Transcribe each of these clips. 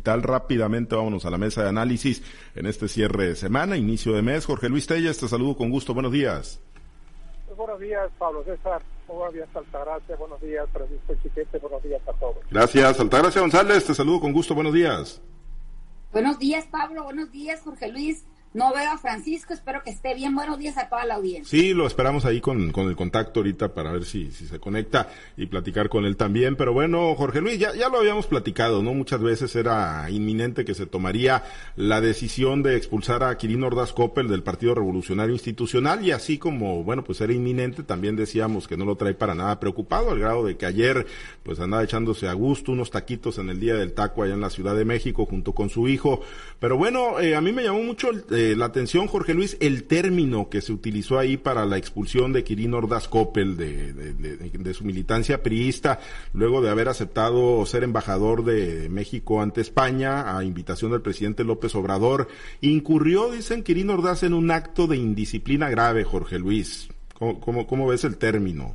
digital. Rápidamente vámonos a la mesa de análisis en este cierre de semana, inicio de mes. Jorge Luis Tellas, te saludo con gusto. Buenos días. Pues buenos días, Pablo César. Buenos días, Altagracia. Buenos días, Francisco Chiquete. Buenos días a todos. Gracias, Altagracia González. Te saludo con gusto. Buenos días. Buenos días, Pablo. Buenos días, Jorge Luis. No veo a Francisco, espero que esté bien. Buenos días a toda la audiencia. Sí, lo esperamos ahí con, con el contacto ahorita para ver si, si se conecta y platicar con él también. Pero bueno, Jorge Luis, ya, ya lo habíamos platicado, ¿no? Muchas veces era inminente que se tomaría la decisión de expulsar a Quirino Ordaz Coppel del Partido Revolucionario Institucional y así como, bueno, pues era inminente, también decíamos que no lo trae para nada preocupado, al grado de que ayer pues andaba echándose a gusto unos taquitos en el Día del Taco allá en la Ciudad de México junto con su hijo. Pero bueno, eh, a mí me llamó mucho el eh, la atención, Jorge Luis, el término que se utilizó ahí para la expulsión de Quirino Ordaz Coppel de, de, su militancia priista, luego de haber aceptado ser embajador de México ante España a invitación del presidente López Obrador. Incurrió, dicen, Quirino Ordaz en un acto de indisciplina grave, Jorge Luis. ¿Cómo, cómo, ves el término?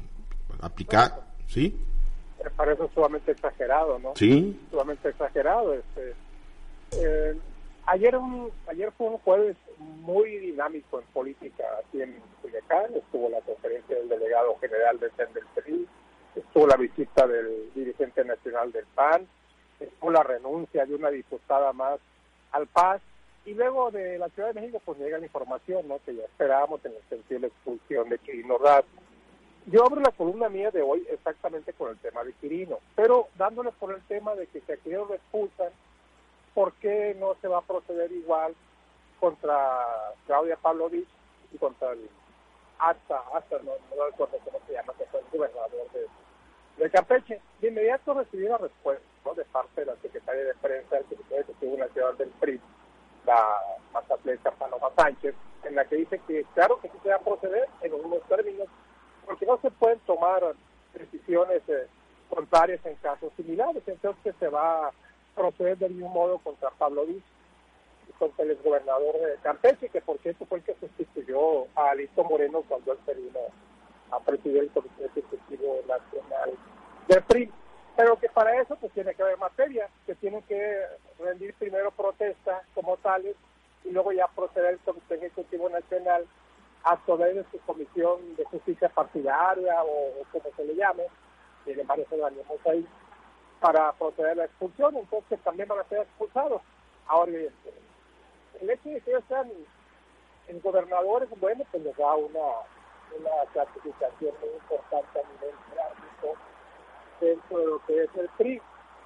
¿Aplicar? ¿Sí? Me parece sumamente exagerado, ¿no? Sí. Sumamente exagerado. Este, eh, Ayer, un, ayer fue un jueves muy dinámico en política aquí en Culiacán. Estuvo la conferencia del delegado general del CEN del PRI, estuvo la visita del dirigente nacional del PAN, estuvo la renuncia de una diputada más al PAS. Y luego de la Ciudad de México, pues llega la información, ¿no? Que ya esperábamos en el sentido de la expulsión de Quirino Raz. Yo abro la columna mía de hoy exactamente con el tema de Quirino, pero dándole por el tema de que si a Quirino lo expulsan, ¿por qué no se va a proceder igual contra Claudia Pavlovich y contra el hasta, hasta no, no recuerdo cómo se llama, que fue el gobernador de, de Campeche? De inmediato recibí la respuesta de parte de la secretaria de prensa del Secretario Ejecutivo Nacional del PRI, la Mazatleta Paloma Sánchez, en la que dice que claro que sí se va a proceder en algunos términos, porque no se pueden tomar decisiones eh, contrarias en casos similares, entonces se va proceder del mismo modo contra Pablo Díaz, contra el gobernador de Campeche, que por cierto fue el que sustituyó a Alito Moreno cuando él se a presidir el Comité Ejecutivo Nacional del PRI. Pero que para eso pues tiene que haber materia, que tienen que rendir primero protesta como tales y luego ya proceder el Comité Ejecutivo Nacional a través su comisión de justicia partidaria o, como se le llame, tiene varios organismos ahí, para proceder a la expulsión, entonces también van a ser expulsados. Ahora, el hecho de que ellos sean en gobernadores, bueno, pues les da una, una clasificación muy importante a nivel práctico dentro de lo que es el PRI.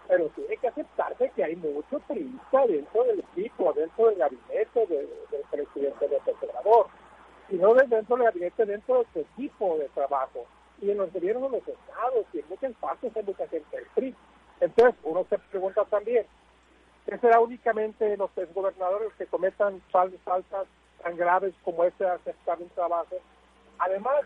Pero tiene que aceptarse que hay mucho priista dentro del equipo, dentro del gabinete del presidente de Obrador. Y no dentro del gabinete, dentro de su equipo de trabajo. Y en los gobiernos de los estados y en muchas partes hay mucha gente del PRI. Entonces, uno se pregunta también, ¿qué será únicamente los gobernadores que cometan faltas tan graves como ese aceptar un trabajo? Además,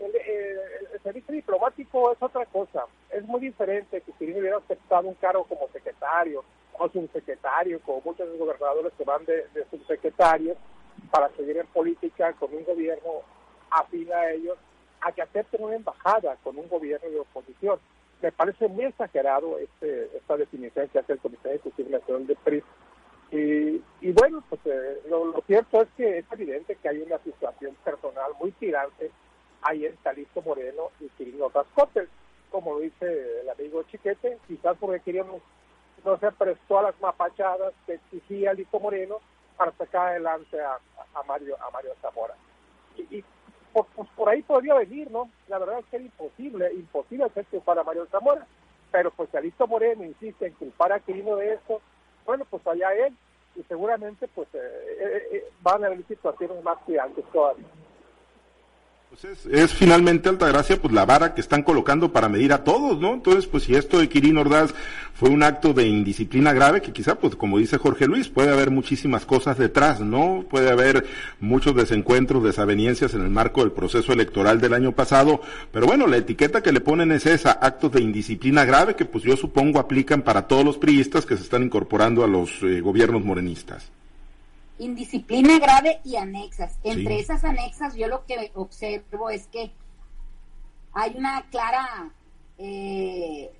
el, servicio diplomático es otra cosa. Es muy diferente que si hubiera aceptado un cargo como secretario o subsecretario, como muchos gobernadores que van de, de subsecretarios para seguir en política con un gobierno afín a ellos, a que acepten una embajada con un gobierno de oposición me parece muy exagerado este, esta definición que hace el Comité Ejecutivo Nacional de PRI. Y, y bueno, pues eh, lo, cierto es que es evidente que hay una situación personal muy tirante ahí en Calixto Moreno y Quirino Rascotes, como dice el amigo Chiquete, quizás porque queríamos no se prestó a las mapachadas que exigía Listo Moreno para sacar adelante a Mario a Mario Zamora. Pues, pues, por ahí podría venir, ¿no? La verdad es que era imposible, imposible hacer culpar a Mario Zamora, pero pues Alisto Moreno insiste en culpar a Quirino de esto, bueno, pues allá él, y seguramente pues eh, eh, eh, van a haber situaciones más gigantes todavía. Pues es, finalmente Altagracia, pues la vara que están colocando para medir a todos, ¿no? Entonces, pues si esto de Quirino Ordaz fue un acto de indisciplina grave, que quizá, pues como dice Jorge Luis, puede haber muchísimas cosas detrás, ¿no? Puede haber muchos desencuentros, desaveniencias en el marco del proceso electoral del año pasado, pero bueno, la etiqueta que le ponen es esa, actos de indisciplina grave, que pues yo supongo aplican para todos los priistas que se están incorporando a los eh, gobiernos morenistas indisciplina grave y anexas. Entre esas anexas yo lo que observo es que hay una clara eh,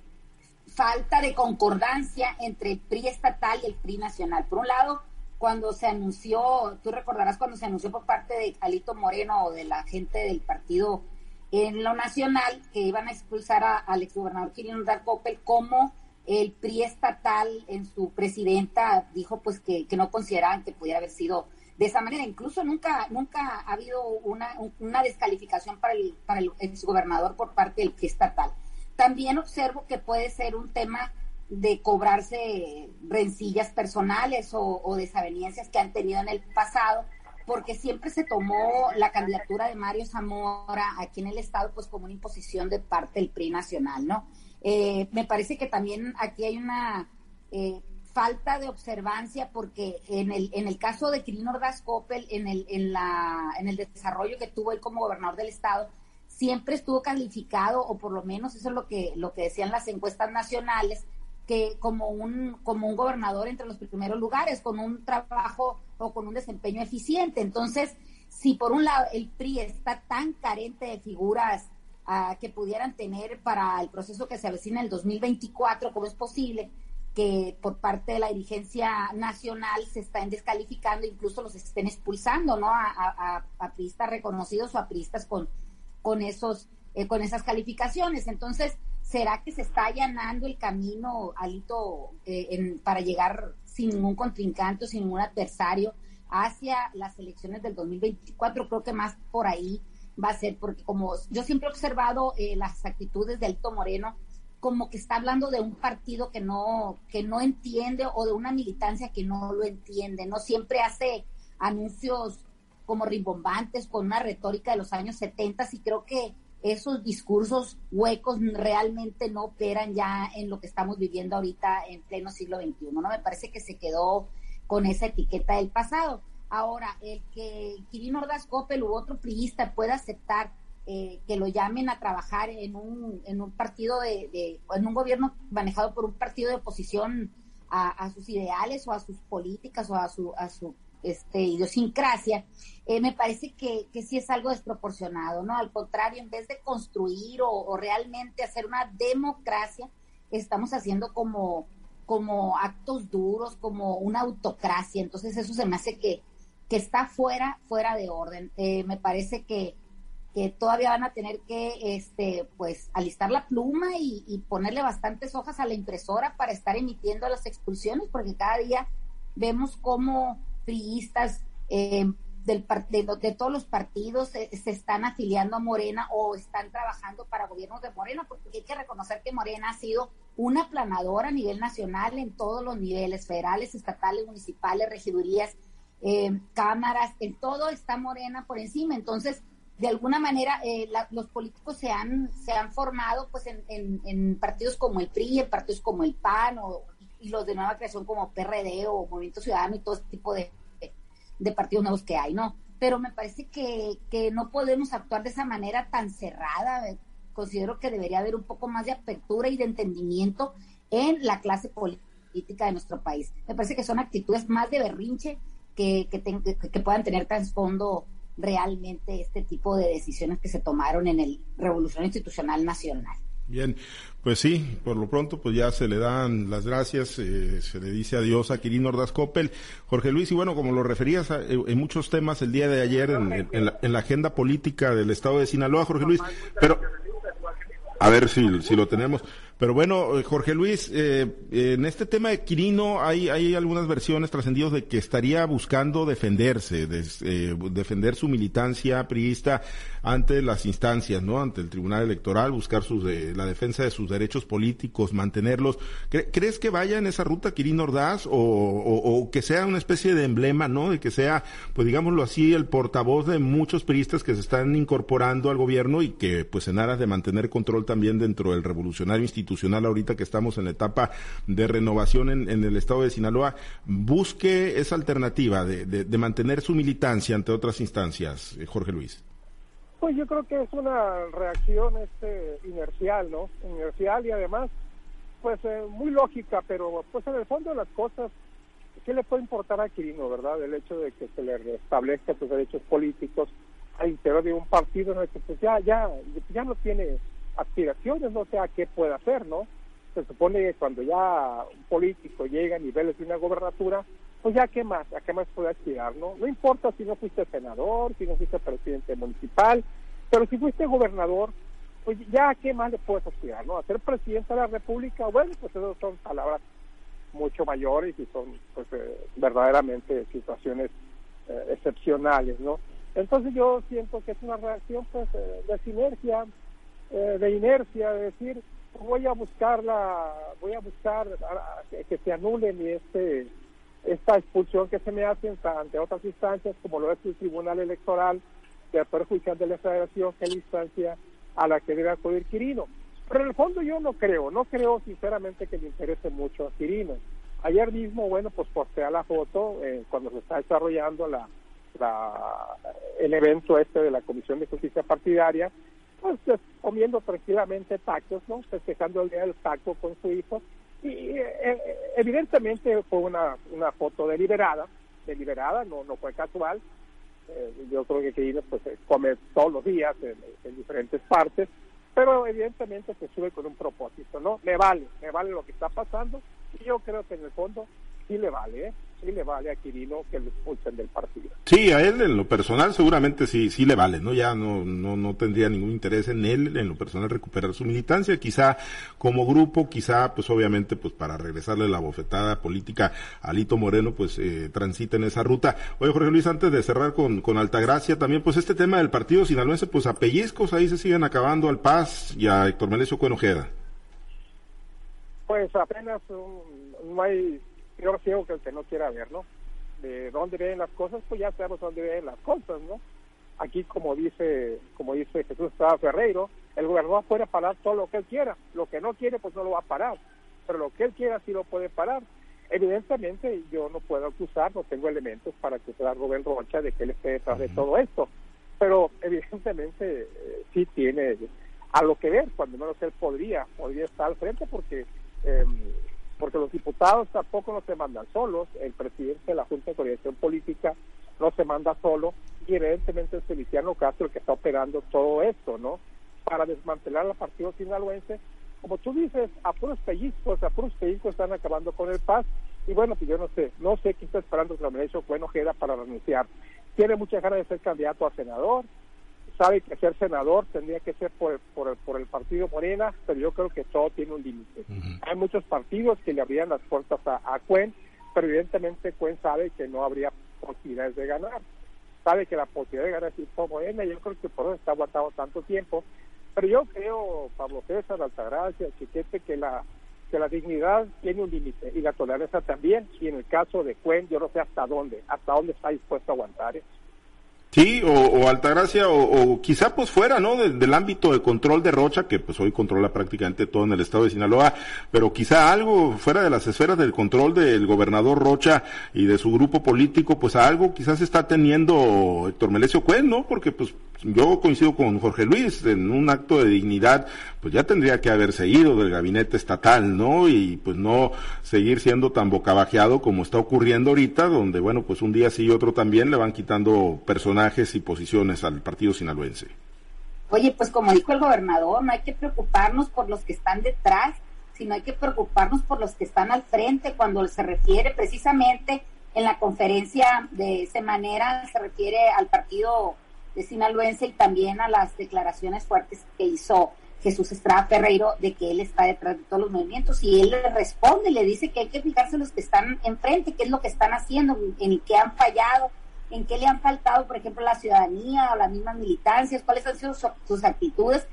falta de concordancia entre el PRI estatal y el PRI nacional. Por un lado, cuando se anunció, tú recordarás cuando se anunció por parte de Alito Moreno o de la gente del partido en lo nacional que iban a expulsar al exgobernador Quirino Coppel como el PRI estatal en su presidenta dijo pues que, no consideraban que pudiera haber sido de esa manera. Incluso nunca, nunca ha habido una, una descalificación para el, para el exgobernador por parte del PRI estatal. También observo que puede ser un tema de cobrarse rencillas personales o, o desavenencias que han tenido en el pasado, porque siempre se tomó la candidatura de Mario Zamora aquí en el Estado pues como una imposición de parte del PRI nacional, ¿no? Eh, me parece que también aquí hay una eh, falta de observancia porque en el, en el caso de Quirino Ordaz Coppel, en el, en, la, en el desarrollo que tuvo él como gobernador del Estado, siempre estuvo calificado, o por lo menos eso es lo que, lo que decían las encuestas nacionales, que como un, como un gobernador entre los primeros lugares, con un trabajo o con un desempeño eficiente. Entonces, si por un lado el PRI está tan carente de figuras ah, que pudieran tener para el proceso que se avecina en el 2024, ¿cómo es posible que por parte de la dirigencia nacional se estén descalificando, incluso los estén expulsando, ¿no? A, a, priistas reconocidos o a priistas con, con, esos, eh, con esas calificaciones. Entonces, ¿será que se está allanando el camino, Alito, eh, para llegar sin ningún contrincante, sin ningún adversario hacia las elecciones del 2024? Creo que más por ahí va a ser, porque como yo siempre he observado eh, las actitudes de Alito Moreno, como que está hablando de un partido que no, que no entiende o de una militancia que no lo entiende, ¿no? Siempre hace anuncios como rimbombantes con una retórica de los años 70 y creo que esos discursos huecos realmente no operan ya en lo que estamos viviendo ahorita en pleno siglo XXI, ¿no? Me parece que se quedó con esa etiqueta del pasado. Ahora, el que Quirino Ordaz Coppel u otro priista pueda aceptar eh, que lo llamen a trabajar en un, en un partido de, en un gobierno manejado por un partido de oposición a, sus ideales o a sus políticas o a su, a su este, idiosincrasia, eh, me parece que, que, sí es algo desproporcionado, ¿no? Al contrario, en vez de construir o, realmente hacer una democracia, estamos haciendo como, como actos duros, como una autocracia. Entonces eso se me hace que, que está fuera, fuera de orden. Eh, me parece que, que todavía van a tener que este pues alistar la pluma y, ponerle bastantes hojas a la impresora para estar emitiendo las expulsiones porque cada día vemos cómo priistas eh, del, de, de, todos los partidos se, están afiliando a Morena o están trabajando para gobiernos de Morena porque hay que reconocer que Morena ha sido una aplanadora a nivel nacional en todos los niveles federales, estatales, municipales, regidurías, eh, cámaras, en todo está Morena por encima entonces de alguna manera eh, los políticos se han, se han formado pues en, partidos como el PRI, en partidos como el PAN o, y los de nueva creación como PRD o Movimiento Ciudadano y todo este tipo de, de, partidos nuevos que hay, ¿no? Pero me parece que, que no podemos actuar de esa manera tan cerrada. Considero que debería haber un poco más de apertura y de entendimiento en la clase política de nuestro país. Me parece que son actitudes más de berrinche que, que, que puedan tener trasfondo realmente este tipo de decisiones que se tomaron en el Revolución Institucional Nacional. Bien, pues sí, por lo pronto pues ya se le dan las gracias, eh, se le dice adiós a Quirino Ordaz Coppel. Jorge Luis, y bueno, como lo referías eh, en muchos temas el día de ayer en, en, la, agenda política del estado de Sinaloa, Jorge Luis, pero a ver si, si lo tenemos. Pero bueno, eh, Jorge Luis, eh, en este tema de Quirino hay, hay algunas versiones trascendidas de que estaría buscando defenderse, eh, defender su militancia priista ante las instancias, ¿no? Ante el Tribunal Electoral, buscar sus, la defensa de sus derechos políticos, mantenerlos. ¿Crees que vaya en esa ruta Quirino Ordaz o, o, que sea una especie de emblema, ¿no? De que sea, pues digámoslo así, el portavoz de muchos priistas que se están incorporando al gobierno y que, pues en aras de mantener control también dentro del revolucionario institucional institucional ahorita que estamos en la etapa de renovación en, el estado de Sinaloa, busque esa alternativa de, mantener su militancia ante otras instancias, eh, Jorge Luis? Pues yo creo que es una reacción este inercial, ¿no? Inercial y además, pues eh, muy lógica, pero pues en el fondo de las cosas, ¿qué le puede importar a Quirino, verdad? El hecho de que se le restablezca sus derechos políticos al interior de un partido en el que pues ya, ya, ya no tiene aspiraciones, no sé a qué puede hacer, ¿no? se supone que cuando ya un político llega a niveles de una gobernatura, pues ya qué más, a qué más puede aspirar, ¿no? No importa si no fuiste senador, si no fuiste presidente municipal, pero si fuiste gobernador, pues ya qué más le puedes aspirar, ¿no? A ser presidente de la República, bueno, pues esas son palabras mucho mayores y son pues eh, verdaderamente situaciones eh, excepcionales, ¿no? Entonces yo siento que es una reacción pues eh, de sinergia, de inercia, de decir, voy a buscar la, voy a buscar que se anule mi este esta expulsión que se me hace ante otras instancias como lo es el Tribunal Electoral del Poder Judicial de la Federación que es la instancia a la que debe acudir Quirino. Pero en el fondo yo no creo, no creo sinceramente que le interese mucho a Quirino. Ayer mismo, bueno, pues postea la foto eh, cuando se está desarrollando la, la, el evento este de la Comisión de Justicia Partidaria, pues, comiendo tranquilamente tacos, ¿no? Festejando el día del taco con su hijo. Y eh, eh, evidentemente fue una, una foto deliberada, deliberada, no, no fue casual. Eh, yo creo que Kirino pues come todos los días en, en, diferentes partes, pero evidentemente se sube con un propósito, ¿no? Me vale, me vale lo que está pasando y yo creo que en el fondo sí le vale, ¿eh? Sí le vale a Quirino que lo expulsen del partido. Sí, a él en lo personal seguramente sí, sí le vale, ¿no? Ya no, no, no tendría ningún interés en él, en lo personal, recuperar su militancia, quizá como grupo, quizá, pues obviamente, pues para regresarle la bofetada política a Lito Moreno, pues eh, transita en esa ruta. Oye, Jorge Luis, antes de cerrar con, con Altagracia, también, pues este tema del partido sinaloense, pues a pellizcos ahí se siguen acabando al Paz y a Héctor Melesio Cuenojeda. Pues apenas no hay peor ciego que el que no quiera ver, ¿no? De dónde ven las cosas, pues ya sabemos dónde ven las cosas, ¿no? Aquí, como dice como dice Jesús Estrada Ferreiro, el gobernador puede parar todo lo que él quiera. Lo que no quiere, pues no lo va a parar. Pero lo que él quiera sí lo puede parar. Evidentemente, yo no puedo acusar, no tengo elementos para acusar a Rubén Rocha de que él esté detrás de todo esto. Pero evidentemente eh, sí tiene a lo que ver, cuando menos él podría, podría estar al frente porque eh, porque los diputados tampoco no se mandan solos, el presidente de la Junta de Coordinación Política no se manda solo, y evidentemente es Feliciano Castro el que está operando todo esto, ¿no? Para desmantelar al partido sinaloense, como tú dices, a puros pellizcos, a puros pellizcos están acabando con el paz, y bueno, pues yo no sé, no sé qué está esperando Flaminense Bueno Ojeda para renunciar. Tiene mucha ganas de ser candidato a senador, sabe que ser senador tendría que ser por, por, por el partido Morena, pero yo creo que todo tiene un límite. Hay muchos partidos que le abrían las puertas a, a Cuen, pero evidentemente Cuen sabe que no habría posibilidades de ganar. Sabe que la posibilidad de ganar es por Morena, yo creo que por eso está aguantado tanto tiempo. Pero yo creo, Pablo César, Altagracia, Chiquete, que la que la dignidad tiene un límite y la tolerancia también, y en el caso de Cuen, yo no sé hasta dónde, hasta dónde está dispuesto a aguantar. eso. Sí, o, Altagracia, o, quizá pues fuera, ¿no? del ámbito de control de Rocha, que pues hoy controla prácticamente todo en el estado de Sinaloa, pero quizá algo fuera de las esferas del control del gobernador Rocha y de su grupo político, pues algo quizás está teniendo Héctor Melesio Cuen, ¿no? Porque pues yo coincido con Jorge Luis, en un acto de dignidad, pues ya tendría que haberse ido del gabinete estatal, ¿no? Y pues no seguir siendo tan bocabajeado como está ocurriendo ahorita, donde bueno, pues un día sí y otro también le van quitando personal y posiciones al partido sinaloense? Oye, pues como dijo el gobernador, no hay que preocuparnos por los que están detrás, sino hay que preocuparnos por los que están al frente cuando se refiere precisamente en la conferencia de esa manera, se refiere al partido sinaloense y también a las declaraciones fuertes que hizo Jesús Estrada Ferreiro de que él está detrás de todos los movimientos y él le responde, le dice que hay que fijarse en los que están enfrente, qué es lo que están haciendo, en qué han fallado, en qué le han faltado, por ejemplo, la ciudadanía o las mismas militancias, cuáles han sido sus actitudes,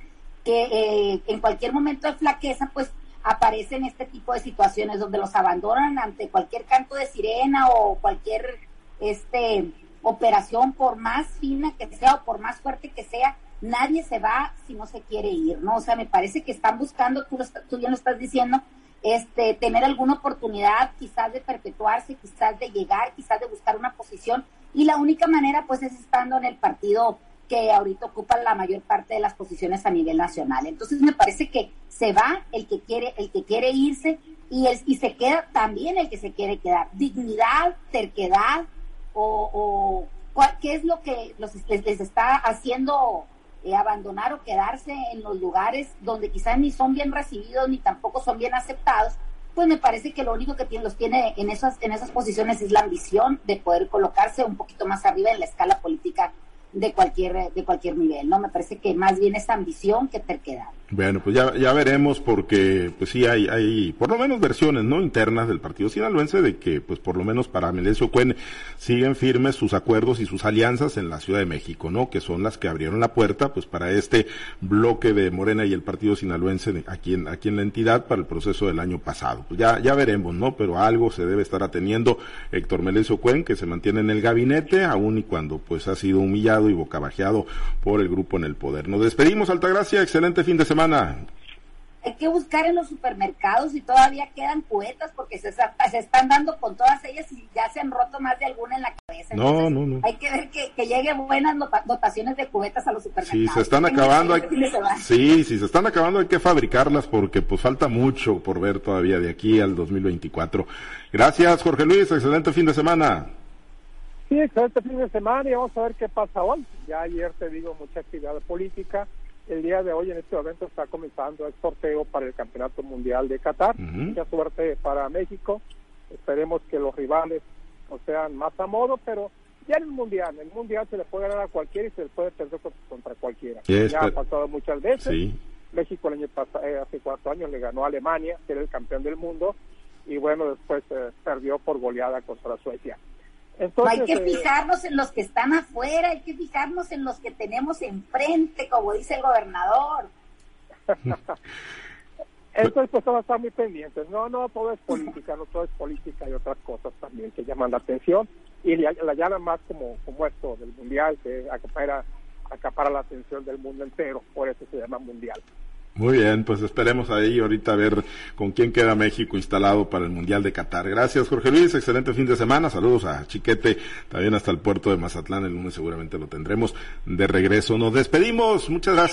que eh, en cualquier momento de flaqueza, pues aparecen este tipo de situaciones donde los abandonan ante cualquier canto de sirena o cualquier este operación, por más fina que sea o por más fuerte que sea, nadie se va si no se quiere ir, ¿no? O sea, me parece que están buscando, tú, tú bien lo estás diciendo, este, tener alguna oportunidad quizás de perpetuarse, quizás de llegar, quizás de buscar una posición, y la única manera pues es estando en el partido que ahorita ocupa la mayor parte de las posiciones a nivel nacional. Entonces me parece que se va el que quiere, el que quiere irse y, el, y se queda también el que se quiere quedar. Dignidad, terquedad o, o qué es lo que los, les, está haciendo eh, abandonar o quedarse en los lugares donde quizás ni son bien recibidos ni tampoco son bien aceptados, pues me parece que lo único que los tiene en esas, en esas posiciones es la ambición de poder colocarse un poquito más arriba en la escala política de cualquier, de cualquier nivel, ¿no? Me parece que más bien es ambición que terquedad. Bueno, pues ya, ya veremos porque pues sí hay, hay por lo menos versiones no internas del partido sinaloense de que pues por lo menos para Melesio Cuen siguen firmes sus acuerdos y sus alianzas en la Ciudad de México, ¿no? Que son las que abrieron la puerta pues para este bloque de Morena y el partido sinaloense aquí en, aquí en la entidad para el proceso del año pasado. Pues ya, ya veremos, ¿no? Pero algo se debe estar ateniendo Héctor Melesio Cuen que se mantiene en el gabinete aún y cuando pues ha sido humillado y bocabajeado por el grupo en el poder. Nos despedimos, Altagracia, excelente fin de semana. Hay que buscar en los supermercados y todavía quedan cubetas porque se, se, están dando con todas ellas y ya se han roto más de alguna en la cabeza. no, no, no. Hay que ver que, que lleguen buenas dotaciones de cubetas a los supermercados. Sí, se están acabando. Hay, sí, sí, se están acabando. Hay que fabricarlas porque pues falta mucho por ver todavía de aquí al 2024. Gracias, Jorge Luis. Excelente fin de semana. Sí, excelente fin de semana y vamos a ver qué pasa hoy. Ya ayer te digo mucha actividad política el día de hoy en este momento está comenzando el sorteo para el Campeonato Mundial de Qatar. Mucha suerte para México. Esperemos que los rivales no sean más a modo, pero ya en el Mundial, en el Mundial se le puede ganar a cualquiera y se le puede perder contra cualquiera. ya ha pasado muchas veces. México el año pasado, eh, hace cuatro años le ganó a Alemania, que era el campeón del mundo, y bueno, después eh, perdió por goleada contra Suecia hay que eh, fijarnos en los que están afuera, hay que fijarnos en los que tenemos enfrente, como dice el gobernador. Entonces, pues a estar muy pendientes. No, no, todo es política, no todo es política y otras cosas también que llaman la atención. Y la, la llaman más como, como esto del mundial, que acapara, acapara la atención del mundo entero, por eso se llama mundial. Muy bien, pues esperemos ahí ahorita a ver con quién queda México instalado para el Mundial de Qatar. Gracias, Jorge Luis. Excelente fin de semana. Saludos a Chiquete, también hasta el puerto de Mazatlán. El lunes seguramente lo tendremos de regreso. Nos despedimos. Muchas gracias.